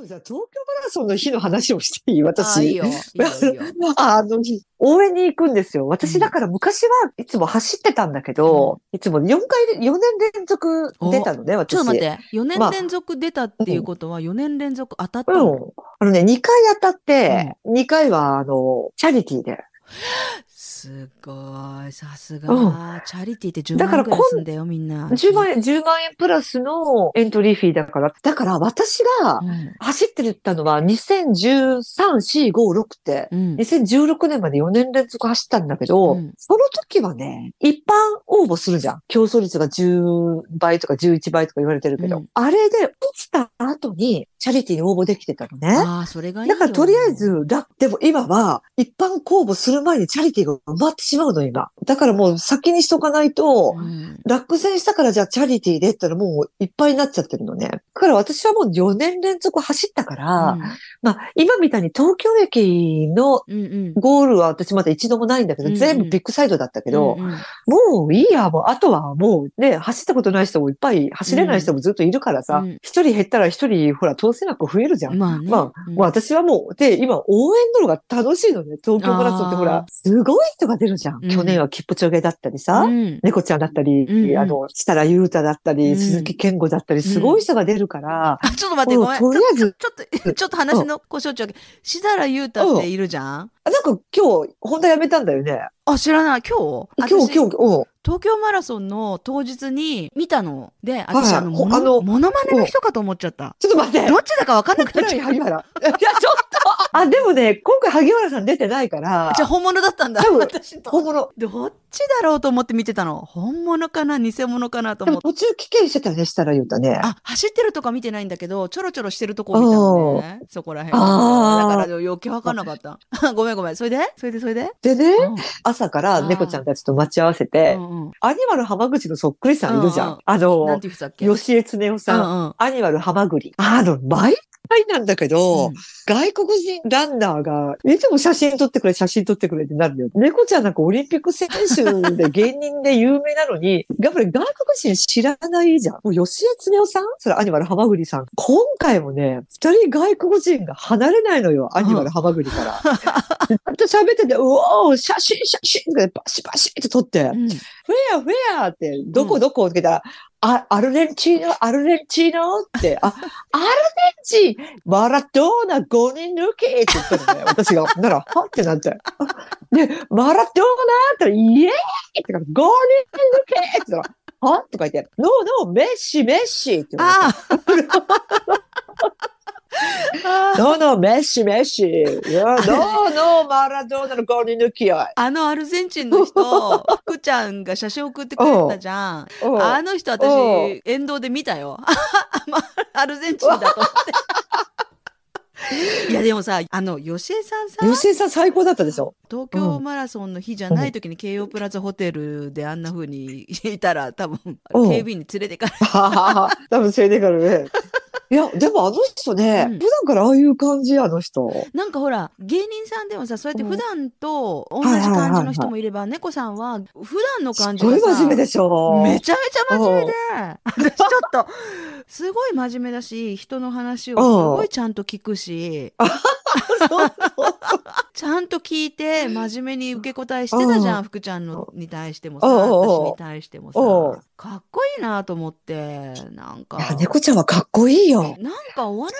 ょっとじゃあ東京マラソンの日の話をしていい？私。あいいよ。いいよ。あの日、応援に行くんですよ。私だから昔はいつも走ってたんだけど、いつも4回で、4年連続出たのね、私。ちょっと待って、4まあ年連続出たっていうことは、4年連続当たったうの、ん。あのね、2回当たって、2回は、あの、チャリティーで。すごい、さすうが。チャリティーって10だから万円ぐらいすんだよ、みんな。10万円、10万円プラスのエントリーフィーだから。だから私がうん。走ってるったのは2013、4、5、6って、うん。2016年まで4年連続走ったんだけど、うんその時はね、一般応募するじゃん。競争率が10倍とか11倍とか言われてるけど、うんあれで落ちた後にチャリティーに応募できてたのね。ああ、それがいいよ。だからとりあえず、だ、でも今は一般公募する前にチャリティーが埋まってしまうの今。だからもう先にしとかないと、うん、落選したからじゃあチャリティーでって言ったらもういっぱいになっちゃってるのね。だから私はもう4年連続走ったから、まあ今みたいに東京駅のうん、うんうん。ゴールは私まだ一度もないんだけど、うんうん全部ビッグサイドだったけど、うんうんもういいや、もうあとはもうね、走ったことない人もいっぱい、走れない人もずっといるからさうん、一、人減ったら一人、ほら、当選枠増えるじゃん。まあね。まあ、私はもう、で、今、応援のが楽しいのね。東京マラソンってほあら、すごい人が出るじゃん。うん。去年はキップチョゲだったりさ、うん。猫ちゃんだったり、うんうん。あの、設楽優太だったり、うん。鈴木健吾だったり、すごい人が出るから、あ、ちょっと待って、ごめん。とりあえず、ちょっと、ちょっと話の故障中だけど、しだらゆうたっているじゃん？あなんか今日、ホンダ辞めたんだよね。あ、知らない。今日？今日、私今日、うん。東京マラソンの当日に見たの。で、私、はいあの、モノほあのモノマネの人かと思っちゃった。ちょっと待って。どっちだか分かんなくなっちゃっ萩原。いや、ちょっと。あ、でもね、今回萩原さん出てないからた。じゃあ、本物だったんだ。多分私と。本物。どっちだろうと思って見てたの。本物かな偽物かなと思って。途中棄権してたよね、設楽優太ね。あ、走ってるとか見てないんだけど、ちょろちょろしてるとこを見たのね。そこら辺。だから余計分かんなかった。ごめんごめん。それで？それでそれで？でね、うん朝から猫ちゃんたちと待ち合わせて、うんうんアニマル浜口のそっくりさんいるじゃん。うんうんあの、吉江恒夫さん。うんうんアニマル浜栗。あの、毎回なんだけど、うん外国人ランナーが、いつも写真撮ってくれ、写真撮ってくれってなるよ。猫ちゃんなんかオリンピック選手で芸人で有名なのに、やっぱり外国人知らないじゃん。もう吉江恒夫さん？それアニマル浜栗さん。今回もね、二人外国人が離れないのよ、アニマル浜栗から。ずっと喋ってて、うおー、写真、写真ってバシバシって撮って、うんフェア、フェアって、どこどこって聞いた？ら、あ、アルゼンチーノ、アルゼンチーノって、あ、アルゼンチン、マラドーナ5人抜きって言ったのね、私が。なら、はってなって。で、マラドーナってイエーイってから、5人抜きって言ったら、はとか言って、ノーノー、メッシ、メッシって言われて。ああノーノー、メッシ、メッシ。いや、ノーノー、マラドーナの5人抜きや。あのアルゼンチンの人、福ちゃんが写真送ってくれたじゃん。うんあの人うん私、沿道で見たよ。ま アルゼンチンだと思って。いやでもさ、あの、吉江さんさ、吉江さん最高だったでしょ東京マラソンの日じゃない時に京葉プラザホテルであんな風にいたら多分、うん警備員に連れてかれ多分連れてからね。いや、でもあの人ね、うん。普段からああいう感じ、あの人。なんかほら芸人さんでもさそうやって普段と同じ感じの人もいれば猫さんは普段のすごい感じがさ真面目でしょ。めちゃめちゃ真面目で。私ちょっとすごい真面目だし人の話をすごいちゃんと聞くし。ちゃんと聞いて真面目に受け答えしてたじゃん福ちゃんのに対してもさうん。うんうん私に対してもうん。さかっこいいなと思ってなんかいや、猫ちゃんはかっこいいよ。なんかお笑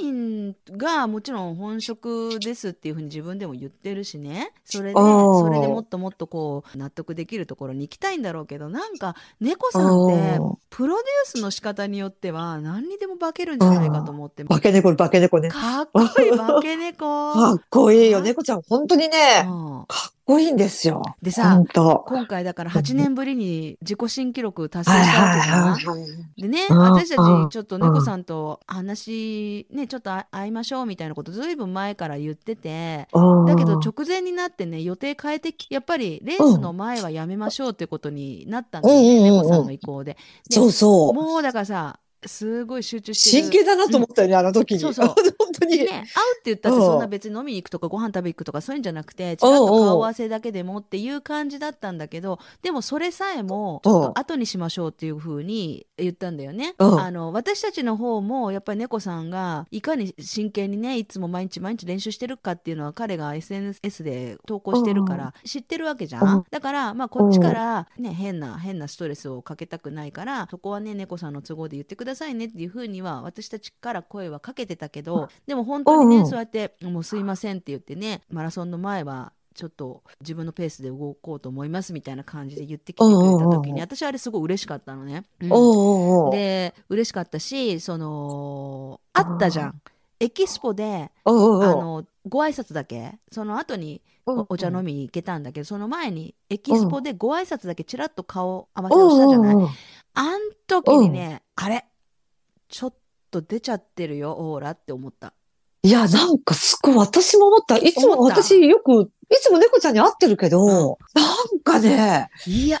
い芸人がもちろん本職ですっていうふうに自分でも言ってるしねそれでうんそれでもっともっとこう納得できるところに行きたいんだろうけどなんか猫さんってうんプロデュースの仕方によっては何にでも化けるんじゃないかと思って化け猫、化け猫ね。かっこいい化け猫。かっこいいよ。猫ちゃん、本当にね、うんかっこいいんですよ。でさ。今回だから8年ぶりに自己新記録達成はいしたわけじゃん。はいはい。でね、うん私たうんちちょっと猫さんと話、ね、ちょっと会会いましょうみたいなことずいぶん前から言ってて、だけど直前になってね、予定変えてき、やっぱりレースの前はやめましょうってことになったんだよね、うんうんうんうん猫さんの意向で。でそうそう。もうだからさ、すごい集中してる。真剣だなと思ったよね、あの時に。そうそう本 当当に。ね、会うって言ったってそんな別に飲みに行くとかご飯食べ行くとかそういうんじゃなくてちらっと顔合わせだけでもっていう感じだったんだけどでもそれさえもちょっと後にしましょうっていうふうに言ったんだよね。うん。あの私たちの方もやっぱり猫さんがいかに真剣にねいつも毎日毎日練習してるかっていうのは彼が SNS で投稿してるから知ってるわけじゃん。だからまあこっちからね変な変なストレスをかけたくないからそこはね猫さんの都合で言ってくださいねっていうふうには私たちから声はかけてたけどでも本当にね、うんうん。そうやって「もうすいません」って言ってねマラソンの前はちょっと自分のペースで動こうと思いますみたいな感じで言ってきてくれた時うんに私あれすごい嬉しかったのね。うん。おうおうおうで嬉しかったしそのあったじゃん。エキスポであのご挨拶だけ。その後におお茶飲みに行けたんだけどその前にエキスポでご挨拶だけちらっと顔合わせをしたじゃない。あん時にね、あれ？ちょっと出ちゃってるよオーラって思った。いや、なんかすごい私も思った。いつも私よく、いつも猫ちゃんに会ってるけど、なんかね、いや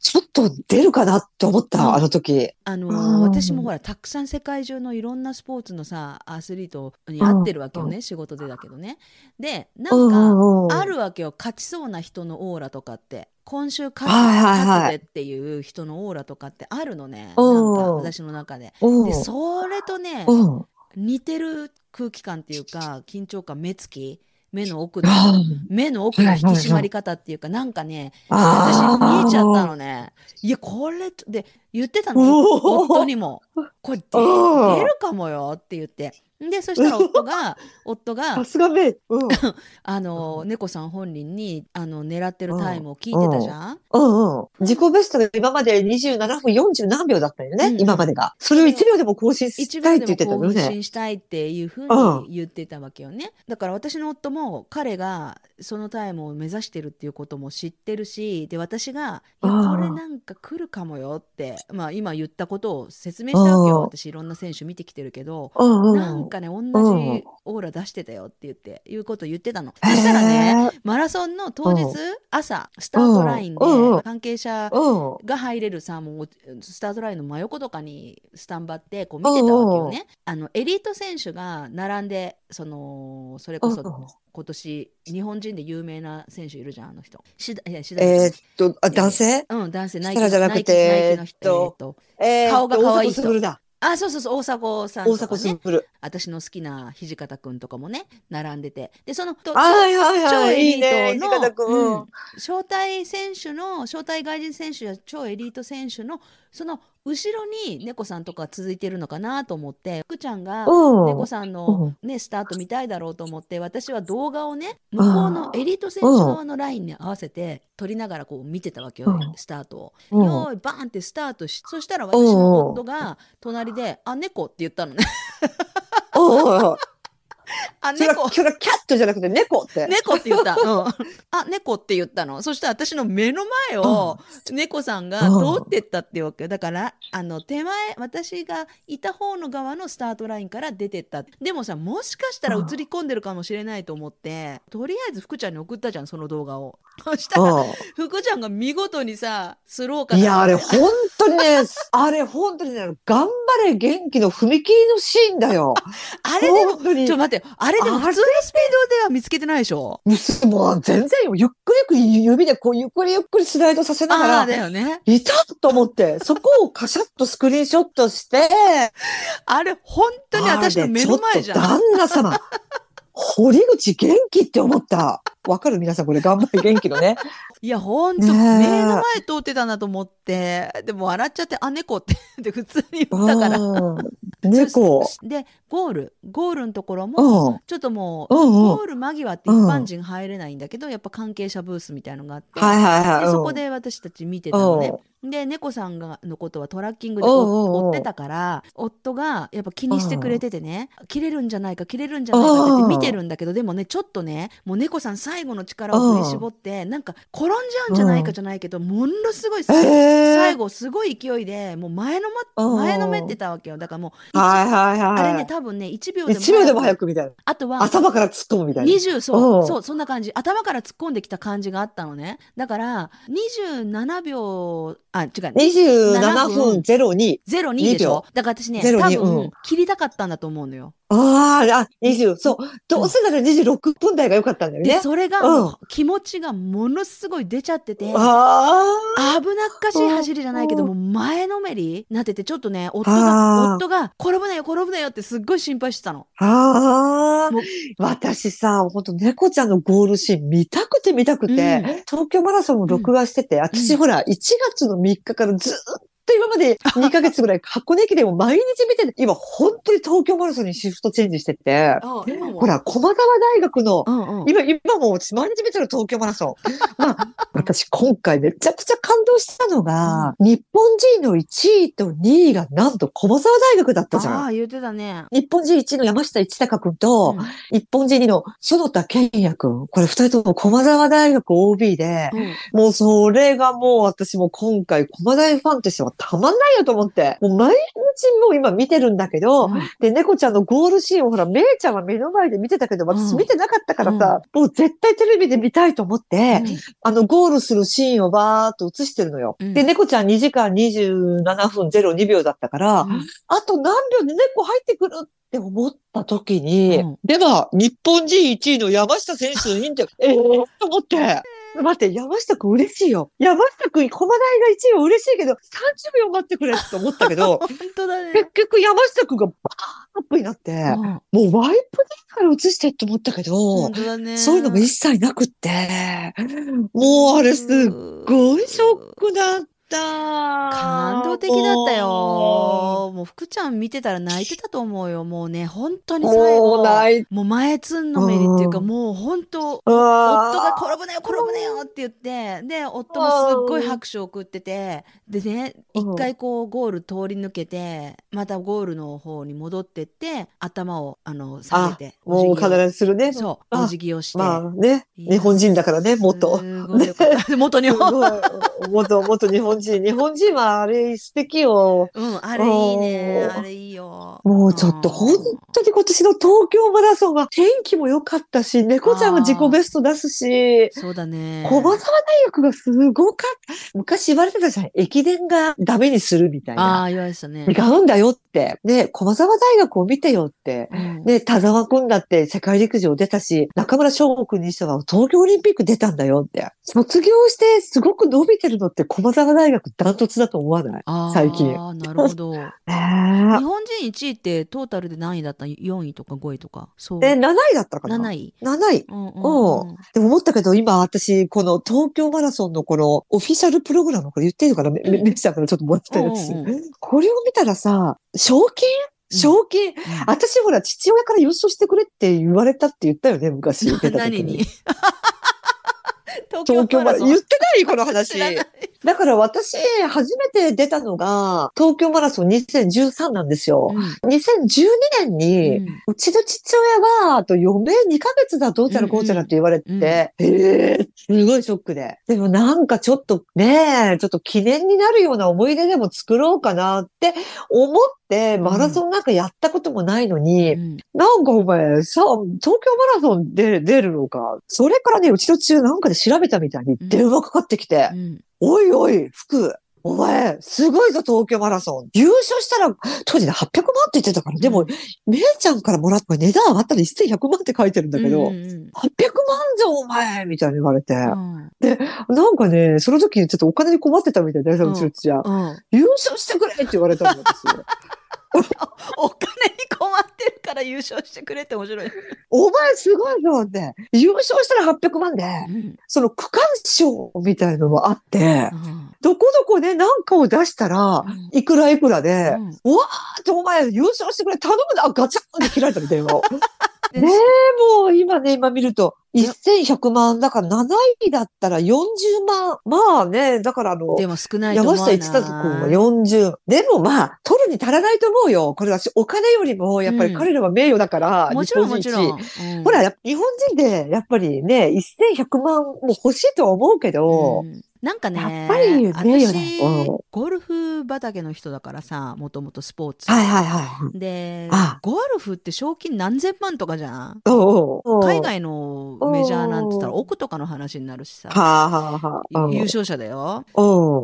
ちょっと出るかなって思った、うんあの時。あのーうん私もほらたくさん世界中のいろんなスポーツのさアスリートに会ってるわけよね、仕事でだけどね。でなんか、ある。るわけよ勝ちそうな人のオーラとかって今週勝つ,、はいでっていう人のオーラとかってあるのねなうんんか私の中で。うんでそれとねうん。似てる空気感っていうか緊張感目つき目の奥のあ目の奥の引き締まり方っていうかなんかねあ私見えちゃったのね。いやこれで言ってたの夫にも。これ出るかもよって言ってでそしたら夫が 夫がさすがめ、うん。あの猫さん本人にあの狙ってるタイムを聞いてたじゃん？うんうん。自己ベストが今まで27分40何秒だったよね、うん今までが。それを1秒でも更新し一たいって言ってたよね。新したいっていうふうに言ってたわけよね。だから私の夫も彼がそのタイムを目指してるっていうことも知ってるしで私が「いやうんこれなんか来るかもよ」って、まあ、今言ったことを説明したわけようん私いろんな選手見てきてるけど。うんうん。なんかね同じオーラ出してたよって言っていうことを言ってたの。そしたらねマラソンの当日朝スタートラインで関係者うん。が入れるさもうスタートラインの真横とかにスタンバってこう見てたわけよね。あのエリート選手が並んでそのそれこそ今年日本人で有名な選手いるじゃんあの人。しだいやしだえーっと、あ、男性？うん男性。ナイキじゃなくてナイキの人。えーっえーっとえー顔が可愛い人。あそうそうそう大迫さん大とかね迫傑。私の好きな土方くんとかもね並んでてでそのとはいはいはい。超エリいいね、ートの土方君。うん招待選手の招待外人選手や超エリート選手のその後ろに猫さんとか続いてるのかなと思って福ちゃんがうん。猫さんの、ね、スタート見たいだろうと思って私は動画をね向こうのエリート選手側のラインに合わせて撮りながらこう見てたわけよ、うん。スタートを。うん。よーいバーンってスタートしそしたら私の夫が隣で「あ猫」って言ったのね。あそれは、猫それはキャットじゃなくて猫って。猫って言った。うん。あ、猫って言ったの。そしたら私の目の前を猫さんが通ってったっていうわけよ。だから、あの、手前、私がいた方の側のスタートラインから出てった。でもさ、もしかしたら映り込んでるかもしれないと思って、とりあえず福ちゃんに送ったじゃん、その動画を。そしたら、う福ちゃんが見事にさ、スローかん。いや、あれ、本当にね、あれ、本当にね、頑張れ元気の踏切のシーンだよ。あれでも、本当にちょっと待って、あれでも普通のスピードでは見つけてないでしょ？もう全然よ。ゆっくりゆっくり指でこうゆっくりゆっくりスライドさせながああだよね。いたと思って、そこをカシャッとスクリーンショットして、あれ、本当に私の目の前じゃん。あれちょっと旦那様、堀口元気って思った。わかる皆さんこれ。頑張れ。元気のね。いや、ほんと、目の前通ってたなと思って、でも笑っちゃって、あ、猫って。で普通に言ったから。うん。猫。で、ゴール、ゴールのところも、うん。ちょっともう、ゴール間際って一般人入れないんだけど、やっぱ関係者ブースみたいのがあって、はいはいはい。でそこうんで私たち見てたのね。で猫さんがのことはトラッキングで追ってたから夫がやっぱ気にしてくれててね。切れるんじゃないか切れるんじゃないかって言って見てるんだけどでもねちょっとねもう猫さん最後の力を振り絞ってなんか転んじゃうんじゃないかじゃないけどものすごいえー。最後すごい勢いでもう前のうん。ま前のめってたわけよ。だからもうはいはいはい。あれね多分ね1秒でも1秒でも早くみたいな。あとは頭から突っ込むみたいな。20そう、うん。そうそんな感じ。頭から突っ込んできた感じがあったのね。だから27秒あ違う。27分02。02でしょ？だから私ね02多分、うん。切りたかったんだと思うのよああ、あ、20、そう。どうせなら26分台が良かったんだよで、ね。それがうん。気持ちがものすごい出ちゃってて、あ危なっかしい走りじゃないけども、前のめりになってて、ちょっとね、夫あが、ー。夫が、転ぶなよ、転ぶなよってすっごい心配してたの。あ、あ。私さ、ほんと猫ちゃんのゴールシーン見たくて見たくて、うん。東京マラソンも録画してて、私ほら、1月の3日からずーっと今まで 2ヶ月ぐらい箱根駅伝を毎日見てて、今本当に東京マラソンにシフトチェンジしてて、ほら、駒澤大学のうんうん。今、今もう私毎日見てる東京マラソン。まあ、私今回めちゃくちゃ感動したのが、日本人の1位と2位がなんと駒澤大学だったじゃん。ああ、言ってたね。日本人1位の山下一隆君と、うん日本人2位の園田健也君。これ二人とも駒澤大学 OB で、うんもうそれがもう私も今回駒大ファンとしてはたまんないよと思って、もう毎日もう今見てるんだけど、うん。で、猫ちゃんのゴールシーンをほら、めいちゃんは目の前で見てたけど、私うん。見てなかったからさ、もう絶対テレビで見たいと思って、あの、ゴールするシーンをバーっと映してるのよ。うん。で、猫ちゃん2時間27分02秒だったから、うん。あと何秒で猫入ってくるって思った時に、うん。では、日本人1位の山下選手のインタビュー、えー、と思って。待って、山下くん嬉しいよ。山下くん、駒大が1位は嬉しいけど、30秒待ってくれって思ったけど、本当だね。結局山下くんがバーアップになって、うんもうワイプでから映してって思ったけど本、当だね。そういうのも一切なくって、もうあれすっごいショックだった。感動的だったよ。もう福ちゃん見てたら泣いてたと思うよ。もうね、本当にも最後。う泣いもう前つんのめりっていうか、うんもう本当、夫あが転ぶなよ、転ぶなよって言って、で、夫もすっごい拍手を送ってて、でね、うん一回こうゴール通り抜けて、またゴールの方に戻ってって、頭を、あの、下げて、もう必ずするね。そう、あお辞儀をして。まあね、日本人だからね、元。元日す本。ごい元、元日本人。日本人はあれ素敵よ。うん、あれいいね。あれいいよ。もうちょっと本当に今年の東京マラソンは天気も良かったし、猫ちゃんが自己ベスト出すし、そうだね。駒澤大学がすごかった。昔言われてたじゃん。駅伝がダメにするみたいあな。あ、言われてたね。違うんだよって。ね、駒澤大学を見てよって。うんね、田沢くんだって世界陸上出たし、中村翔吾くんにしては東京オリンピック出たんだよって。卒業してすごく伸びてるのって駒澤大学ダントツだと思わない？あー最近なるほど。日え本人1位ってトータルで何位だった ?4 位とか5位とか？そう。え、7位だったかな？7位。7位。うんうんうん。でも思ったけど、今私、この東京マラソンのこのオフィシャルプログラム、これ言っていいのかな？め、め、めっちゃんからちょっともらったやつ。うんうんこれを見たらさ、賞金？賞金、私ほら、父親から優勝してくれって言われたって言ったよね、昔。何に？東東京マラソン。言ンってないこの話知。らないだから私、初めて出たのが、東京マラソン2013なんですよ。2012年に、うん。うちの父親が、あと余命2ヶ月だ、どうちゃらこうちゃらって言われて、うん。うん。ええすごいショックで。でもなんかちょっとね、ちょっと記念になるような思い出でも作ろうかなって思って、マラソンなんかやったこともないのに、うん。なんかお前、さ、東京マラソンで出るのか。それからね、うちの父親なんかで調べたみたいに電話かかってきて、うんおいおい、福、お前、すごいぞ、東京マラソン。優勝したら、当時で800万って言ってたから、でも、うんめいちゃんからもらった値段上がったら1100万って書いてるんだけど、うんうん800万じゃん、お前みたいに言われて。うんなんかね、その時ちょっとお金に困ってたみたいで、うちの父親。うん優勝してくれって言われたの、私。お金に困ってるから優勝してくれって面白い。お前すごいぞって。優勝したら800万で、うんその区間賞みたいのもあってう、んどこどこで何かを出したら、いくらいくらで、うんうわーってお前優勝してくれ、頼むな、ガチャンって切られたの、電話を。でねえ、もう今ね、今見ると、1100万、だから7位だったら40万。まあね、だからあの、でも少ないと思山うな。下一太君は40。でもまあ、取るに足らないと思うよ。これはお金よりも、やっぱり彼らは名誉だから、もちろん日本人もちろん。一うんほら、日本人で、やっぱりね、1100万も欲しいとは思うけど、うんなんかね、やっぱり名誉だよ私うん、ゴルフ畑の人だからさ、もともとスポーツ。はいはいはい。であ、ゴルフって賞金何千万とかじゃん？海外のメジャーなんて言ったら億とかの話になるしさ。優勝者だよ。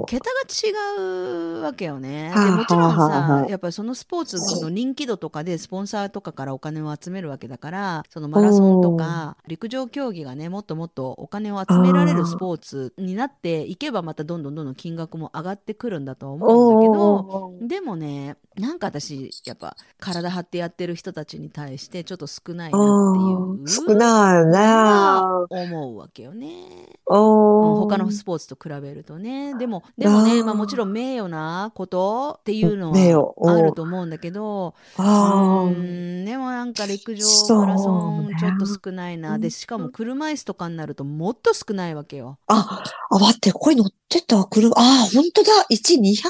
桁が違うわけよね。もちろんさ、あやっぱりそのスポーツの人気度とかでスポンサーとかからお金を集めるわけだから、そのマラソンとか陸上競技がね、もっともっとお金を集められるスポーツになっていけばまたどんどんどんどん金額も上がってくるんだとは思うんだけど、でもね、なんか私、やっぱ体張ってやってる人たちに対してちょっと少ないなっていう。少ないね。思うわけよね。他のスポーツと比べるとね。でも、でもね、まあもちろん名誉なことっていうのはあると思うんだけど、うん、でもなんか陸上マラソンちょっと少ないな。で、しかも車椅子とかになるともっと少ないわけよ。あ、あ、待って、ここに乗ってた車。あ、本当だ。1、200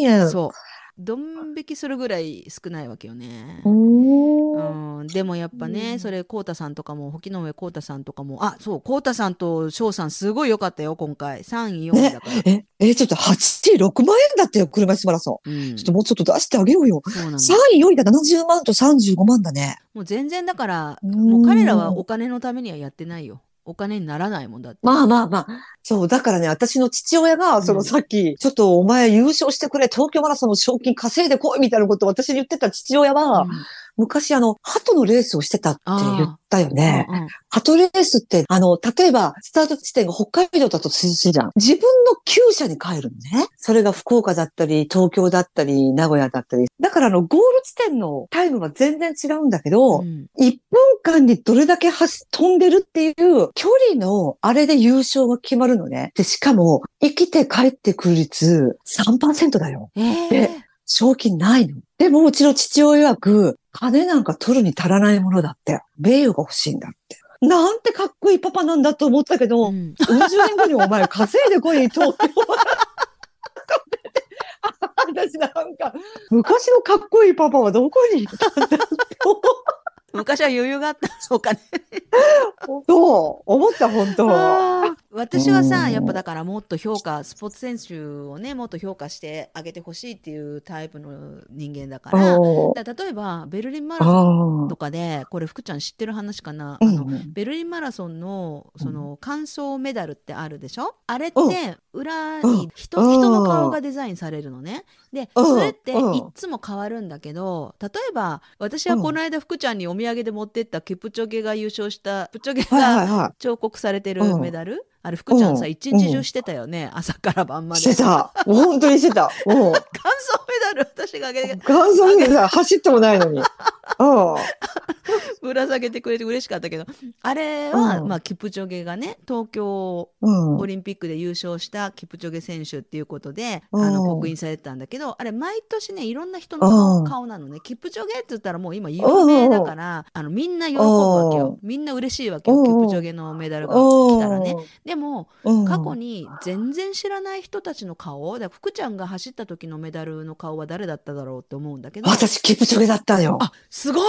万円。そう。ドン引きするぐらい少ないわけよね。うーん。うん、でもやっぱね、それ、こうたさんとかも、沖の上こうたさんとかも、あ、そう、こうたさんと翔さん、すごい良かったよ、今回。3位、4位だから。え、え、ちょっと8、6万円だってよ、車椅子マラソン。うん、ちょっともうちょっと出してあげようよ。そうなの。3位、4位が70万と35万だね。もう全然だから、うんもう彼らはお金のためにはやってないよ。お金にならないもんだって。まあまあまあ。そう、だからね、私の父親が、そうんのさっき、ちょっとお前優勝してくれ、東京マラソンの賞金稼いでこいみたいなことを私に言ってた父親は、うん昔あの、鳩のレースをしてたって言ったよね。うんうん鳩レースって、あの、例えば、スタート地点が北海道だとするじゃん。自分の厩舎に帰るのね。それが福岡だったり、東京だったり、名古屋だったり。だからあの、ゴール地点のタイムは全然違うんだけど、うん1分間にどれだけ走飛んでるっていう距離のあれで優勝が決まるのね。で、しかも、生きて帰ってくる率3%だよ。えーで賞金ないの。でも、うちの父親曰く、金なんか取るに足らないものだって。名誉が欲しいんだって。なんてかっこいいパパなんだと思ったけど、ううんん、十年後にお前稼いでこい、東京。私なんか、昔のかっこいいパパはどこに行ったんだって昔は余裕があった、お金。そう、思った、本当。私はさ、うん。やっぱだからもっと評価、スポーツ選手をね、もっと評価してあげてほしいっていうタイプの人間だから、だ例えばベルリンマラソンあとかで、これ福ちゃん知ってる話かな、ーあのうん。ベルリンマラソンのその完走メダルってあるでしょ？あれっうんて裏うん。に人人の顔がデザインされるのね。でうん。それってうんいっつも変わるんだけど例えば私はこの間福ちゃんにお土産で持ってったキプチョゲが優勝したプチョゲが彫刻されてるうん。メダルあれ福ちゃんさうん。一日中してたよね。朝から晩まい。で。してた。本当にしてた。もう、完走メダル私があげて。元祖にさ、走ってもないのに。うん。ぶら下げてくれて嬉しかったけど。あれは、うん。まあキプチョゲがね東京うん。オリンピックで優勝したキプチョゲ選手っていうことで、うん。あの刻印されてたんだけどあれ毎年ねいろんな人うん。の顔なのね。キプチョゲって言ったらもう今有名だからあのみんな喜ぶわけよ。みんな嬉しいわけよ。うん。キプチョゲのメダルが来たらね。でもうん。過去に全然知らない人たちの顔だ福ちゃんが走った時のメダルの顔は誰だっただろうって思うんだけど私、キプチョゲだったのよ。あすごい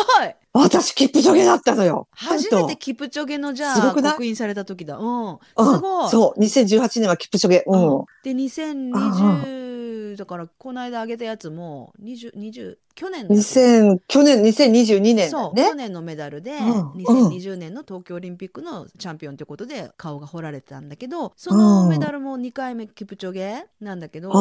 私、キプチョゲだったのよ。初めてキプチョゲのじゃあ刻印された時だうんうんすごいそう、2018年はキプチョゲ。うん。で2020だからこの間あげたやつも20 20去年の2000、去年、2022年そう、ね去。年のメダルで、うん2020年の東京オリンピックのチャンピオンということで顔が彫られてたんだけどそのメダルも2回目キプチョゲなんだけど、い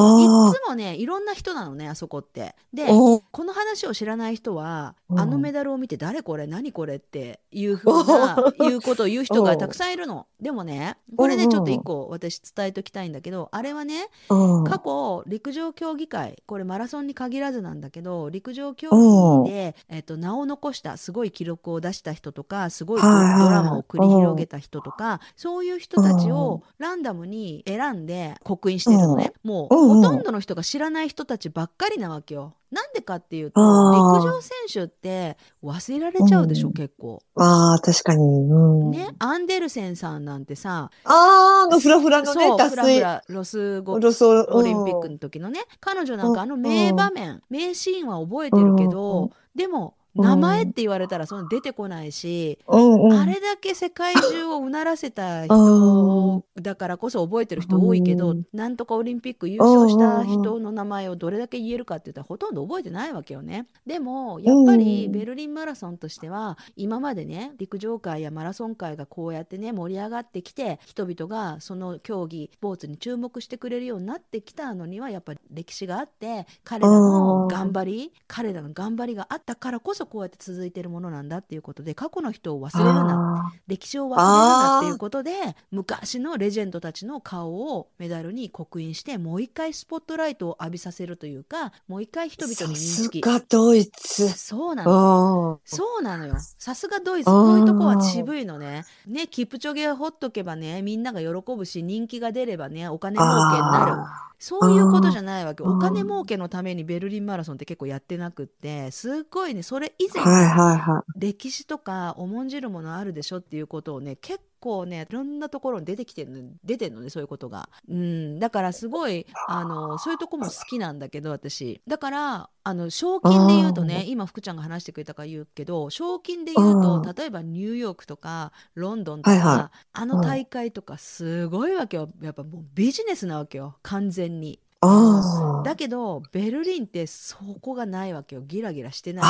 つもねいろんな人なのねあそこって。でおこの話を知らない人は、うん。あのメダルを見て誰これ？何これ？っていうふうな いうことを言う人がたくさんいるの。でもねこれねうんちょっと一個私伝えときたいんだけどあれはねうん。過去陸上競技会これマラソンに限らずなんだけど陸上競技で、えっと名を残したすごい記録を出した人とかすごいドラマを繰り広げた人とかそういう人たちをランダムに選んで刻印してるのね。もううんほとんどの人が知らない人たちばっかりなわけよ。なんでかっていうと陸上選手って忘れられちゃうでしょ、うん結構。ああ、確かに。うん。ね、アンデルセンさんなんてさ、ああ、あのフラフラのね脱フラフ水。ラロスゴロソオリンピックの時のね彼女なんかあの名場面名シーンは覚えてるけどでも名前って言われたらその出てこないしうんうん。あれだけ世界中をうならせた人人だからこそ覚えてる人多いけど、うんなんとかオリンピック優勝した人の名前をどれだけ言えるかって言ったらほとんど覚えてないわけよね。でもやっぱりうんベルリンマラソンとしては今までね陸上界やマラソン界がこうやってね盛り上がってきて人々がその競技スポーツに注目してくれるようになってきたのにはやっぱり歴史があって彼らの頑張り彼らの頑張りがあったからこそこうやって続いてるものなんだっていうことで過去の人を忘れるな。あ歴史を忘れるなっていうことで昔のレジェンドたちの顔をメダルに刻印してもう一回スポットライトを浴びさせるというかもう一回人々に認さす識がドイツ。そうなのあそうなのよ。さすがドイツ。こういうとこは渋いのね。ねキプチョゲをほっとけばねみんなが喜ぶし人気が出ればねお金儲けになる。あそういうことじゃないわけお金儲けのためにベルリンマラソンって結構やってなくってすっごいねそれ以前ーはいはいはい。歴史とか重んじるものあるでしょっていうことをね結構ねいろんなところに出てきてるの出てるのねそういうことが、うん、だからすごいあのそういうとこも好きなんだけど私。だからあの賞金で言うとね今福ちゃんが話してくれたから言うけど賞金で言うとうん。例えばニューヨークとかロンドンとか、はいはい。あの大会とかすごいわけよ。やっぱもうビジネスなわけよ。完全に。ああ。だけどベルリンってそこがないわけよギラギラしてな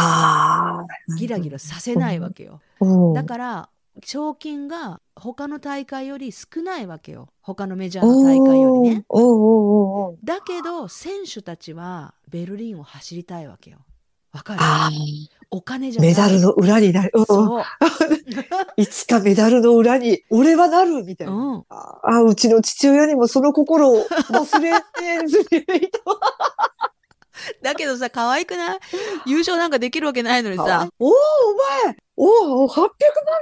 い。ギラギラさせないわけよ。うんだから賞金が他の大会より少ないわけよ他のメジャーの大会よりね。だけど選手たちはベルリンを走りたいわけよ。わかる。あお金じーゃメダルの裏になる。うん。そう、いつかメダルの裏に俺はなるみたいな。うん、ああ、うちの父親にもその心を忘れずにいた だけどさ可愛くない？優勝なんかできるわけないのにさ。おお、お前おお、800万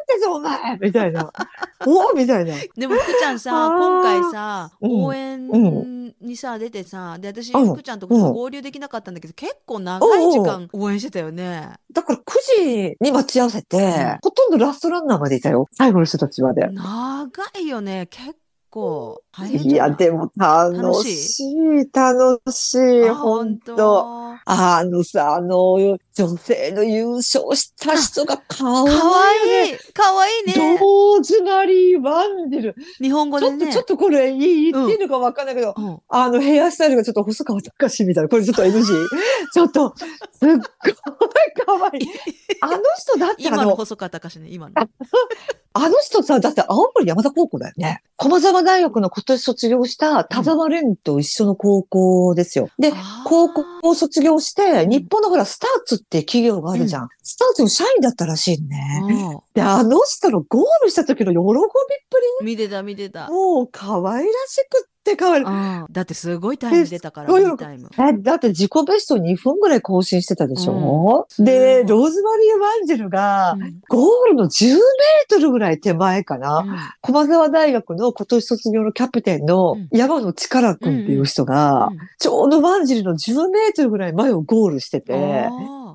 手ぞ、お前みたいな。おおみたいな。でも福ちゃんさ今回さうん応援にさ出てさで私うん福ちゃんと合流できなかったんだけど結構長い時間応援してたよね。だから9時に待ち合わせて、んほとんどラストランナーまでいたよ。最後の人たちまで。長いよね結構大変い？いや、でも楽しい、楽しい、あほんと。あのさ、あの、女性の優勝した人が可愛い、かわいいかわいいねローズマリー・ワンデル。日本語ちょっと、でねちょっとこれいい言っていいのかわかんないけど、うんあの、ヘアスタイルがちょっと細川隆みたいな。これちょっと NG。ちょっと、すっごい可愛い。あの人だって今の細川隆ね今の あの人さ、だって青森山田高校だよね。駒沢大学の今年卒業した田沢蓮と一緒の高校ですよ。で、高校を卒業して、日本のほら、スターツって企業があるじゃん。スターツの社員だったらしいね。うんで、あの人のゴールした時の喜びっぷ見てた見てたり、もう可愛らしくって可愛い。うん。だってすごいタイム出たからえすごいいいタイム。え、だって自己ベスト2分ぐらい更新してたでしょ、うん。で、ローズマリー・ワンジェルがう、ん。ゴールの10メートルぐらい手前かな？うん。駒沢大学の今年卒業のキャプテンのうん。山野力君っていう人が、うん。ちょうどワンジェルの10メートルぐらい前をゴールしてて、あ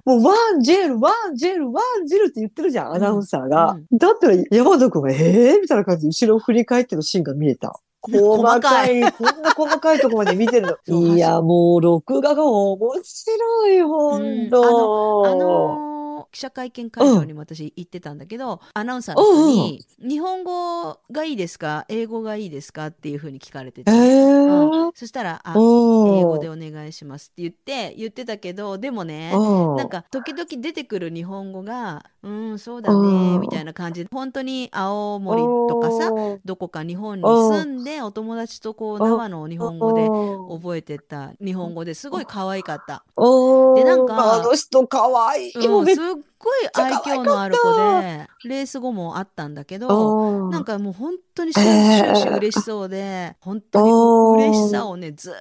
もうワンジェル、ワンジェル、ワンジェルって言ってるじゃん、アナウンサーが。うだったら山野君が、えー？みたいな感じで後ろを振り返ってるシーンが見えた。細かい、こんな細かいところまで見てるの。いや、もう録画が面白い、ほんと。あのー記者会見会場にも私行ってたんだけど、アナウンサーの人に「日本語がいいですか英語がいいですか?」っていうふうに聞かれてて、えうん。ー、そしたら「あうん。英語でお願いします」って言って言ってたけどでもねうん。なんか時々出てくる日本語が「うんそうだうん。ね」みたいな感じで本当に青森とかさうん。どこか日本に住んでお友達とこう生の日本語でうん。覚えてた日本語ですごい可愛かった。うん。でなんかあの人可愛い。もうん、うめっすっごい愛嬌のある子でレース後もあったんだけどうんなんかもう本当に終始嬉しそうで本当に嬉しさをねずーっ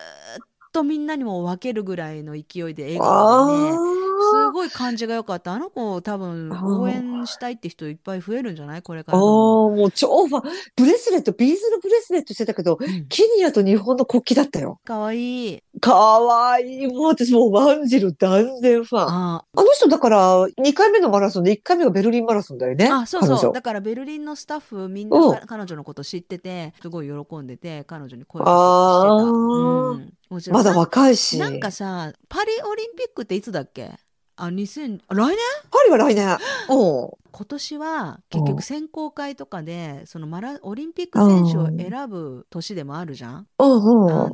とみんなにも分けるぐらいの勢いで笑顔でねすごい。感じが良かった。あの子多分応援したいって人いっぱい増えるんじゃない？これかああ、らどんどん。もう超ファン。ブレスレット、ビーズのブレスレットしてたけど、うん。ケニアと日本の国旗だったよ。かわいい。かわいい。もう私もうワンジル断然ファン。ああの人だから、2回目のマラソンで1回目がベルリンマラソンだよね。あそうそう。だからベルリンのスタッフみんなうん。か彼女のこと知っててすごい喜んでて彼女に声をかけてた、うん、もちろんまだ若いし。なんかさ、パリオリンピックっていつだっけ？あ、2000、あ来年？パリは来年。うん。今年は結局選考会とかでそのマラオリンピック選手を選ぶ年でもあるじゃん？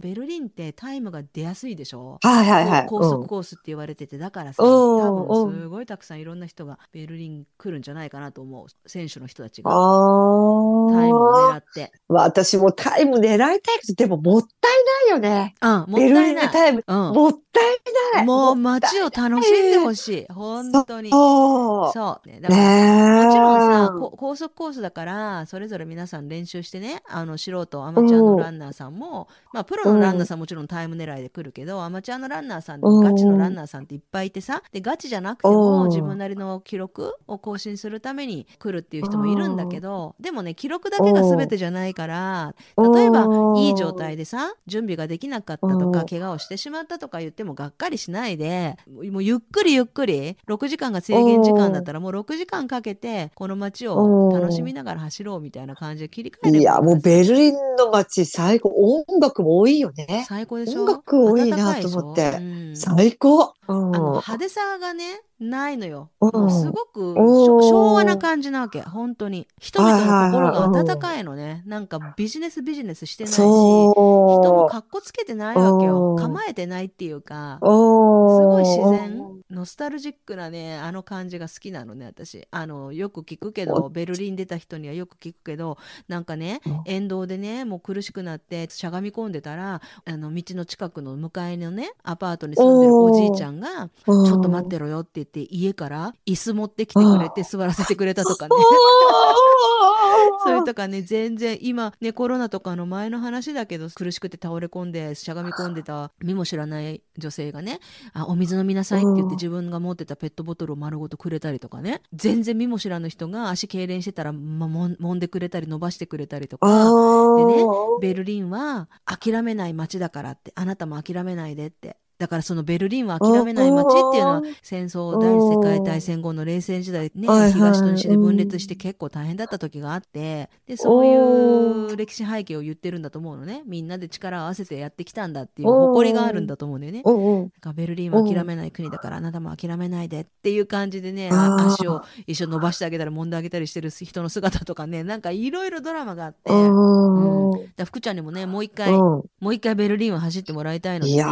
ベルリンってタイムが出やすいでしょ？はいはいはい。高速コースって言われててだからさうん多うん分すごいたくさんいろんな人がベルリン来るんじゃないかなと思う選手の人たちあがあ。タイムを狙って。私もタイム狙いたいけど、でももったいないよね。うん、もったいない。タイム、うんもったいない。もう街を楽しんでほしい。本当に。そう。そう。ね、だからねえ。もちろんさ、こ高速コースだから、それぞれ皆さん練習してね、あの素人、アマチュアのランナーさんも、まあ、プロのランナーさんもちろんタイム狙いで来るけど、アマチュアのランナーさん、うんガチのランナーさんっていっぱいいてさ、で、ガチじゃなくてうんも自分なりの記録を更新するために来るっていう人もいるんだけど、でもね、記録だけが全てじゃないから、例えば、いい状態でさ、準備ができなかったとか、うん怪我をしてしまったとか言ってもがっかりしないで、もうゆっくりゆっくり、6時間が制限時間だったら、もう6時間かけて、この街を楽しみながら走ろうみたいな感じで切り替えればいや、もうベルリンの街最高。音楽も多いよね。最高でしょ？音楽多いなと思って。うん。最高。うん。あの派手さがねないのよ、うん。もうすごく昭和な感じなわけ本当に。人々の心が温かいのね。なんかビジネスビジネスしてないし人もそかっこつけてないわけよ。うん。構えてないっていうかすごい自ー然ノスタルジックなねあの感じが好きなのね私。あのよく聞くけどベルリン出た人にはよく聞くけどなんかねうん。沿道でねもう苦しくなってしゃがみ込んでたらあの道の近くの向かいのねアパートに住んでるおじいちゃんが「ちょっと待ってろよ」って言って家から椅子持ってきてくれて座らせてくれたとかね。それ とかね全然今ねコロナとかの前の話だけど苦しくて倒れ込んでしゃがみ込んでた見も知らない女性がねあお水飲みなさいって言っうん。て自分が持ってたペットボトルを丸ごとくれたりとかね。全然見も知らぬ人が足痙攣してたら、ま、もんでくれたり伸ばしてくれたりとか。でねベルリンは諦めない街だからってあなたも諦めないでってだからそのベルリンは諦めない街っていうのは戦争第二次世界大戦後の冷戦時代ね東と西で分裂して結構大変だった時があってでそういう歴史背景を言ってるんだと思うのね。みんなで力を合わせてやってきたんだっていう誇りがあるんだと思うんだよね。かベルリンは諦めない国だからあなたも諦めないでっていう感じでね足を一緒に伸ばしてあげたり揉んであげたりしてる人の姿とかねなんかいろいろドラマがあって。う。ん。だ福ちゃんにもねもう一回、う。んもう一回ベルリンを走ってもらいたいので、いやー、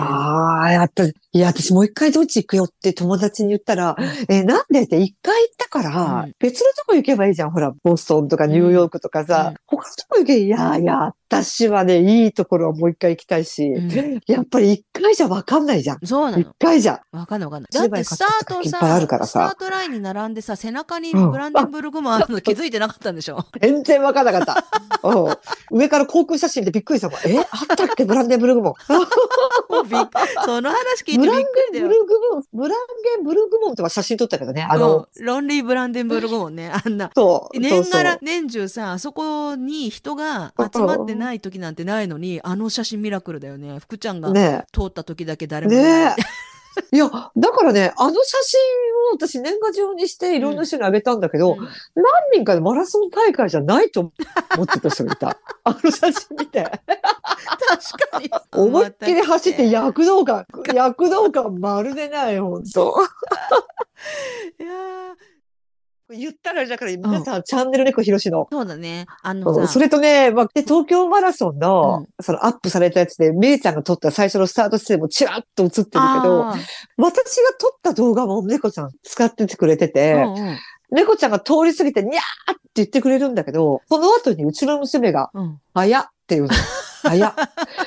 やっぱり、いや、私もう一回ドイツ行くよって友達に言ったら、え、なんでって一回行ったから、うん。別のとこ行けばいいじゃん。ほら、ボストンとかニューヨークとかさ、うん。他のとこ行け、いやいや、私はね、いいところはもう一回行きたいし、うんやっぱり一回じゃわかんないじゃん。一そうなの回じゃ。わかんないわかんない。だってスタートさ、ぱいあるからさスタートラインに並んでさ、背中にうんブランデンブルグもあるの気づいてなかったんでしょ、全然わかんなかった。うん上から航空写真でびっくりしたもん。え、あったっけ？ブランデンブルグモン。もうびっその話聞いてびっくブラン。デンブルグモン、ブランゲンブルグモンとか写真撮ったけどね。あの、うんロンリー・ブランデンブルグもね、あんな。そう。年がらそう年中さあそこに人が集まってない時なんてないのにあの写真ミラクルだよね福ちゃんが通った時だけ誰もいないねえ。いや、だからね、あの写真を私年賀状にしていろんな人にあげたんだけど、うん何人かでマラソン大会じゃないと思ってた人がいた。あの写真見て。確かに思いっきり走って躍動感、躍動感まるでない、ほんと。いやー言ったら、だから皆さん、チャンネル猫ひろしの。そうだね。あうんのさそれとね、まあ、で東京マラソンの、そのアップされたやつで、めいちゃんが撮った最初のスタート地点もチラッと映ってるけど、あ私が撮った動画も猫ちゃん使っててくれてーて、うんうん。猫ちゃんが通り過ぎて、にゃーって言ってくれるんだけど、その後にうちの娘が、うん。早っって言うの。早っ。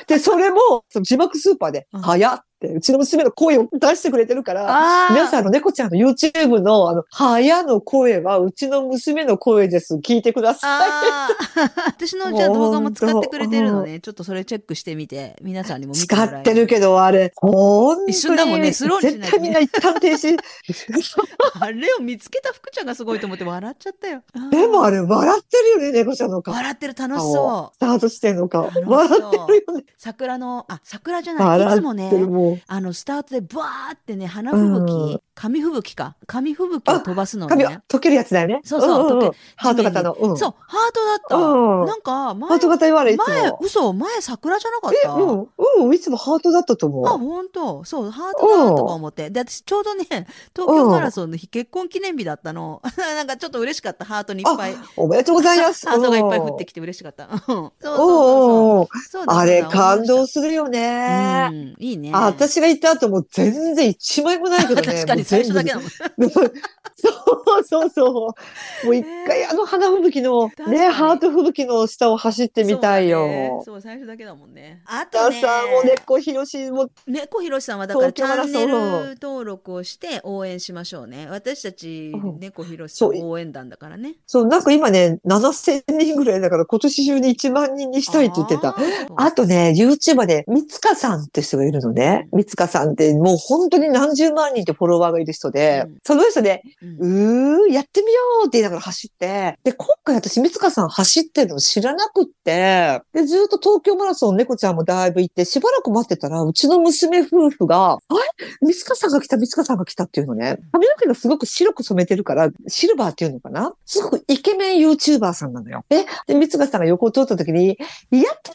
で、それも、その字幕スーパーでうん、早っうちの娘の声を出してくれてるから、皆さん、あの、猫ちゃんの YouTube の、あの、早の声は、うちの娘の声です。聞いてください。私のじゃあ動画も使ってくれてるのね。ちょっとそれチェックしてみて、皆さんにも見て使もらえってるけど、あれ、ほん。一瞬だもんねスローにしないとね絶対みんな一旦停止。あれを見つけた福ちゃんがすごいと思って笑っちゃったよ。でもあれ、笑ってるよね、猫ちゃんの顔。笑ってる楽しそう。スタートしてんの顔。楽しそう笑ってるよね。桜の、あ、桜じゃない。いつもね、る、もあのスタートでブワーってね花吹雪、うん紙吹雪か紙吹雪を飛ばすのね溶けるやつだよね。そうそう溶けハート型の。うん。そうハートだった、うんなんか前ハート型言われ、いつ前も。嘘前桜じゃなかっえ、たうん、うん、いつもハートだったとあ、思う。本当そう、ハートだとか思って。で、私ちょうどね、東京マラソンの日、結婚記念日だったの。なんかちょっと嬉しかった、ハートにいっぱい。おめでとうございます。ハートがいっぱい降ってきて嬉しかった。うんそうそうそあれ感動するよね。うん、いいね。あ私が行った後も全然一枚もないけどね。確かに最初だけだもん。そうそうそう。もう一回あの花吹雪のね、ハート吹雪の下を走ってみたいよ。そう、最初だけだもんね。あだとね、さ、もう猫ひろしも、猫ひろしさんはだからチャンネル登録をして応援しましょうね。私たちうん猫ひろし応援団だからね。そう、なんか今ね、7000人ぐらいだから今年中に1万人にしたいって言ってた。あとね、YouTuber で、三塚さんって人がいるのね。三塚さんってもう本当に何十万人ってフォロワーがいる人で、うん。その人で、うん。うー、やってみようって言いながら走って、で、今回私、三塚さん走ってるの知らなくって、で、ずっと東京マラソン、猫ちゃんもだいぶ行って、しばらく待ってたら、うちの娘夫婦が、あれ？三塚さんが来た、三塚さんが来たっていうのね。髪の毛がすごく白く染めてるから、シルバーっていうのかな？すごくイケメン YouTuber さんなのよ。え、で、三塚さんが横を通った時に、やって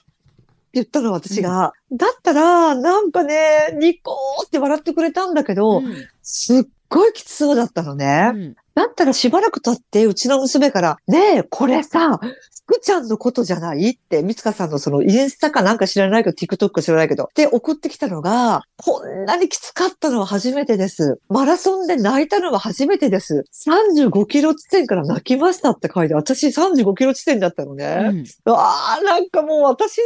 言ったの私が、だったら、なんかね、ニコーって笑ってくれたんだけど、うん。すっごいきつそうだったのね。うんだったらしばらく経って、うちの娘から、ねえ、これさ、福ちゃんのことじゃない？って、みつかさんのそのインスタかなんか知らないけど、TikTok か知らないけど、で、送ってきたのが、こんなにきつかったのは初めてです。マラソンで泣いたのは初めてです。35キロ地点から泣きましたって書いて、私35キロ地点だったのね。ああ、なんかもう私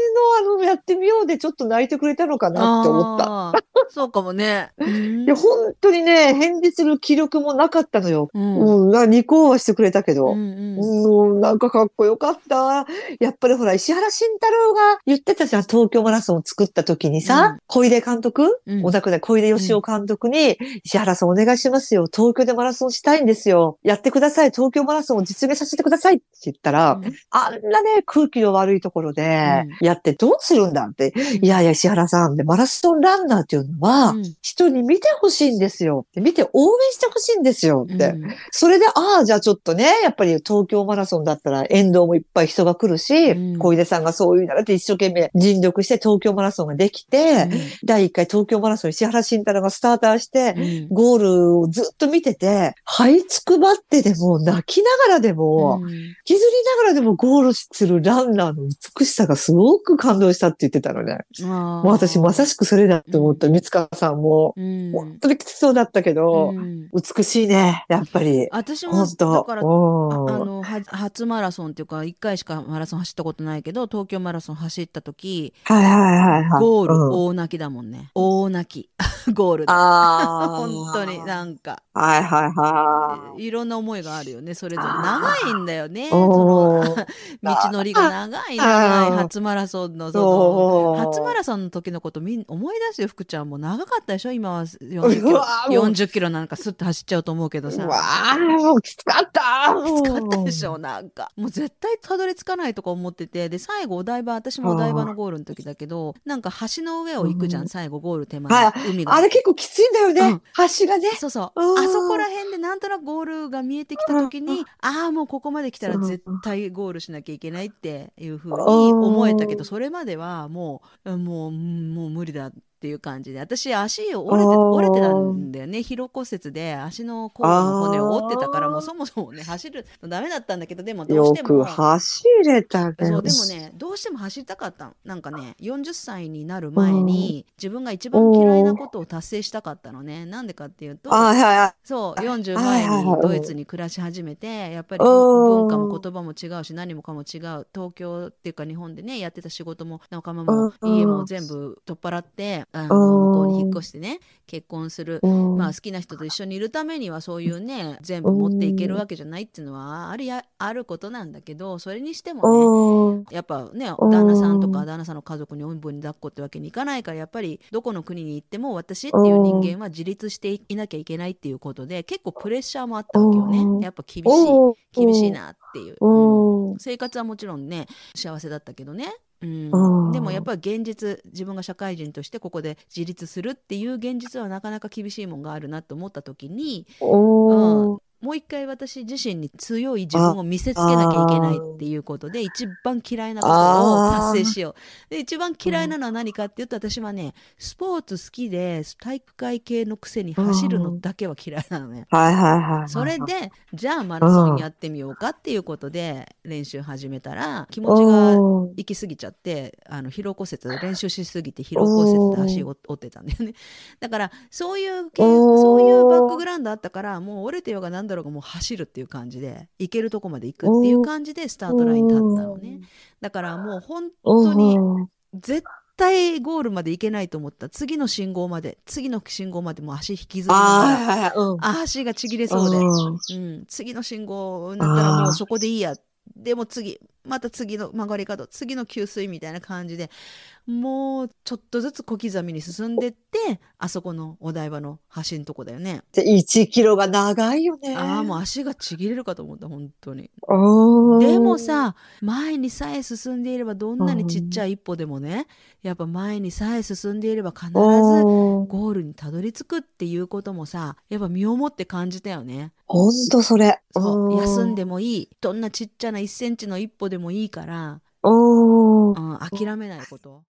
のあの、やってみようでちょっと泣いてくれたのかなって思った。そうかもね。いや、本当にね、返事する気力もなかったのよ。うんうん、なニコはしてくれたけど。うんうんうん、なんかかっこよかった。やっぱりほら、石原慎太郎が言ってたじゃん、東京マラソンを作った時にさ、うん小出監督、うんお亡くなり小出義雄監督に、石原さんお願いしますよ。東京でマラソンしたいんですよ。やってください。東京マラソンを実現させてくださいって言ったら、うんあんなね、空気の悪いところで、やってどうするんだって。いやいや、石原さんで、マラソンランナーっていうのは、うん人に見てほしいんですよ。見て応援してほしいんですよって。うんそれで、ああ、じゃあちょっとね、やっぱり東京マラソンだったら沿道もいっぱい人が来るし、うん。小出さんがそういうならって一生懸命尽力して東京マラソンができて、第1回東京マラソン石原慎太郎がスターターして、うん。ゴールをずっと見てて、這いつくばってでも、泣きながらでも、うん。引きずりながらでもゴールするランナーの美しさがすごく感動したって言ってたのね。もう私まさしくそれだと思った。三塚さんも、うん。本当にきつそうだったけど、うん。美しいね、やっぱり。私もだからあのは初マラソンっていうか1回しかマラソン走ったことないけど東京マラソン走った時はいはいはいはい。ゴールうん。大泣きだもんね。大泣き。ゴールで。ああ。本当になんか。はいはいはいろんな思いがあるよねそれぞれ。長いんだよねい。その 道のりが長いあ長いー初マラソンのその。初マラソンの時のことみん思い出してよ福ちゃんもう長かったでしょ？今は40キロうわー。もう40キロなんかスッと走っちゃうと思うけどさ。うわあ、もうきつかった。きつかったでしょなんか。もう絶対たどり着かないとか思ってて。で最後お台場私もお台場のゴールの時だけどなんか橋の上を行くじゃん、うん最後ゴール手前、は海が。あれ結構きついんだよね。うん。橋がね。そうそう。うん。あそこら辺でなんとなくゴールが見えてきた時に、ああもうここまで来たら絶対ゴールしなきゃいけないっていうふうに思えたけどそれまではもうもうもう無理だっていう感じで私足を折れて折れてたんだよね。疲労骨折で足の甲の骨を折ってたからもうそもそもね走るのダメだったんだけどでもどうしよくても。走れたね。そうでもねどうしても走りたかったのなんかね40歳になる前に自分が一番嫌いなことを達成したかったのね。なんでかっていうと。そうあ40はいはい。はい前にドイツに暮らし始めてやっぱりうん。文化も言葉も違うし何もかも違う。東京っていうか日本でねやってた仕事も仲間もうん。家も全部取っ払ってあうんの向こうに引っ越してね結婚するうん。まあ好きな人と一緒にいるためにはそういうね全部持っていけるわけじゃないっていうのはあるやあることなんだけどそれにしてもねうん。やっぱねうん。旦那さんとか旦那さんの家族におんぶに抱っこってわけにいかないからやっぱりどこの国に行っても私っていう人間は自立していなきゃいけないっていうことで結構プレッシャーもあったわけようん。ねやっぱ厳しい厳しいなっていう、うん。生活はもちろんね幸せだったけどね、うん。うんでもやっぱり現実自分が社会人としてここで自立するっていう現実はなかなか厳しいもんがあるなと思った時に、おー。もう一回私自身に強い自分を見せつけなきゃいけないっていうことで一番嫌いなことを達成しよう。で一番嫌いなのは何かっていうと私はねスポーツ好きで体育会系のくせに走るのだけは嫌いなのね。はいはいはいはい。それでじゃあマラソンやってみようかっていうことで練習始めたら気持ちが行き過ぎちゃってあの疲労骨折練習しすぎて疲労骨折で足を折ってたんだよねだからそういうそういうバックグラウンドあったからもう折れてようがなんだろうがもう走るっていう感じで行けるとこまで行くっていう感じでスタートラインに立ったのねだからもう本当に絶対ゴールまで行けないと思った次の信号まで次の信号までも足引きずる。うん。足がちぎれそうで。うん、次の信号になったらもうそこでいいやでも次また次の曲がり角次の給水みたいな感じでもうちょっとずつ小刻みに進んでってあそこのお台場の橋のとこだよねで1キロが長いよね。ああもう足がちぎれるかと思った本当にうんでも、さ前にさえ進んでいればどんなにちっちゃい一歩でもねやっぱ前にさえ進んでいれば必ずほゴールにたどり着くっていうこともさやっぱ身をもって感じたよねんとそれ。そう休んで。でもいいどんなちっちゃな1センチの一歩でもいいから、うん。うん、諦めないこと。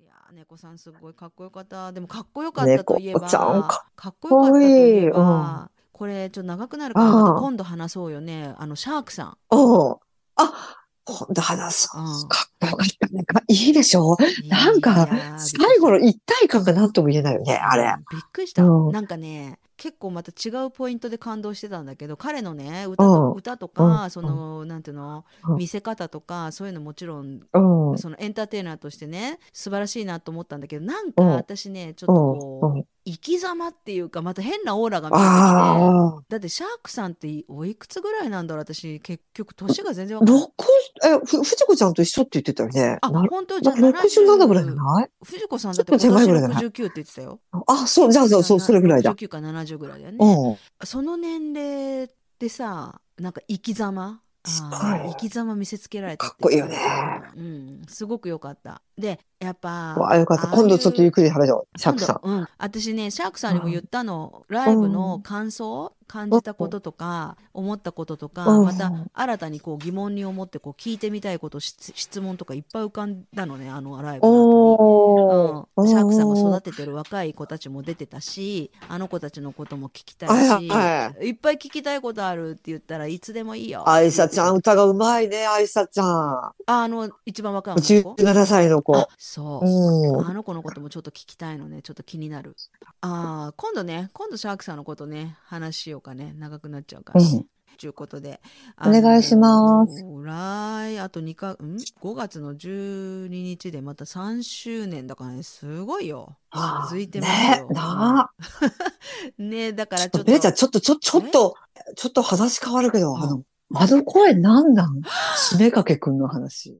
いやー猫さんすごいかっこよかったでもかっこよかったといえば猫ちゃんかかっこよかったといえかっこいいば、これちょっと長くなるから今度話そうよねあのシャークさん。うん。あ、今度話そううんかっこよかった。ね。いいでしょ？なんか最後の一体感が何とも言えないよね、あれ。びっくりした、うん。なんかね結構また違うポイントで感動してたんだけど彼のね歌と,、うん。歌とか、うん。そのなんていうの、うん。見せ方とかそういうのもちろんうん。そのエンターテイナーとしてね素晴らしいなと思ったんだけどなんかうん。私ねちょっとこう、うん。うん生き様っていうかまた変なオーラが見えてきてああ。だってシャー。クさんっておいくつぐらいなんだろう私結局年が全然わかんない六え、ふ、藤子ちゃんと一緒って言ってたよね。あな本当？じゃあなんか67ぐらいじゃない？藤子さんだって今年前ぐらいじゃない69って言ってたよあ、そう、じゃあ、そう、そう、それぐらいだ。69か70ぐらいだよねうん。その年齢でさなんか生き様？あー生き様見せつけられたかっこいいよね。うん、すごく良かった。で、やっぱ、わあ、よかった。今度ちょっとゆっくり話そう。シャークさん。うん、私ね、シャークさんにも言ったの、ライブの感想、感じたこととか、思ったこととか、うんまた新たにこう疑問に思ってこう聞いてみたいこと、質質問とかいっぱい浮かんだのね、あのライブの後に。おうん、シャークさんが育てててる若い子たちも出てたしあの子たちのことも聞きたはいいし、はいっぱい聞きたいことあるって言ったらいつでもいいよ。あいさちゃん、歌がうまいね、あいさちゃん。ああの一番若い子17歳のあ子。そう、うん。あの子のこともちょっと聞きたいのねちょっと気になるああ今度ね今度シャークさんのことね話しようかね長くなっちゃうからね、うんということでお願いします来あと2かん5月の12日でまた3周年だからねすごいよ続いてますねよ、なあ。ねだからちょっとちょっと、姉ちゃん、ちょっと、ちょ、ちょっと、ちょっと話変わるけど、あの、あの声なんなん締めかけくんの話。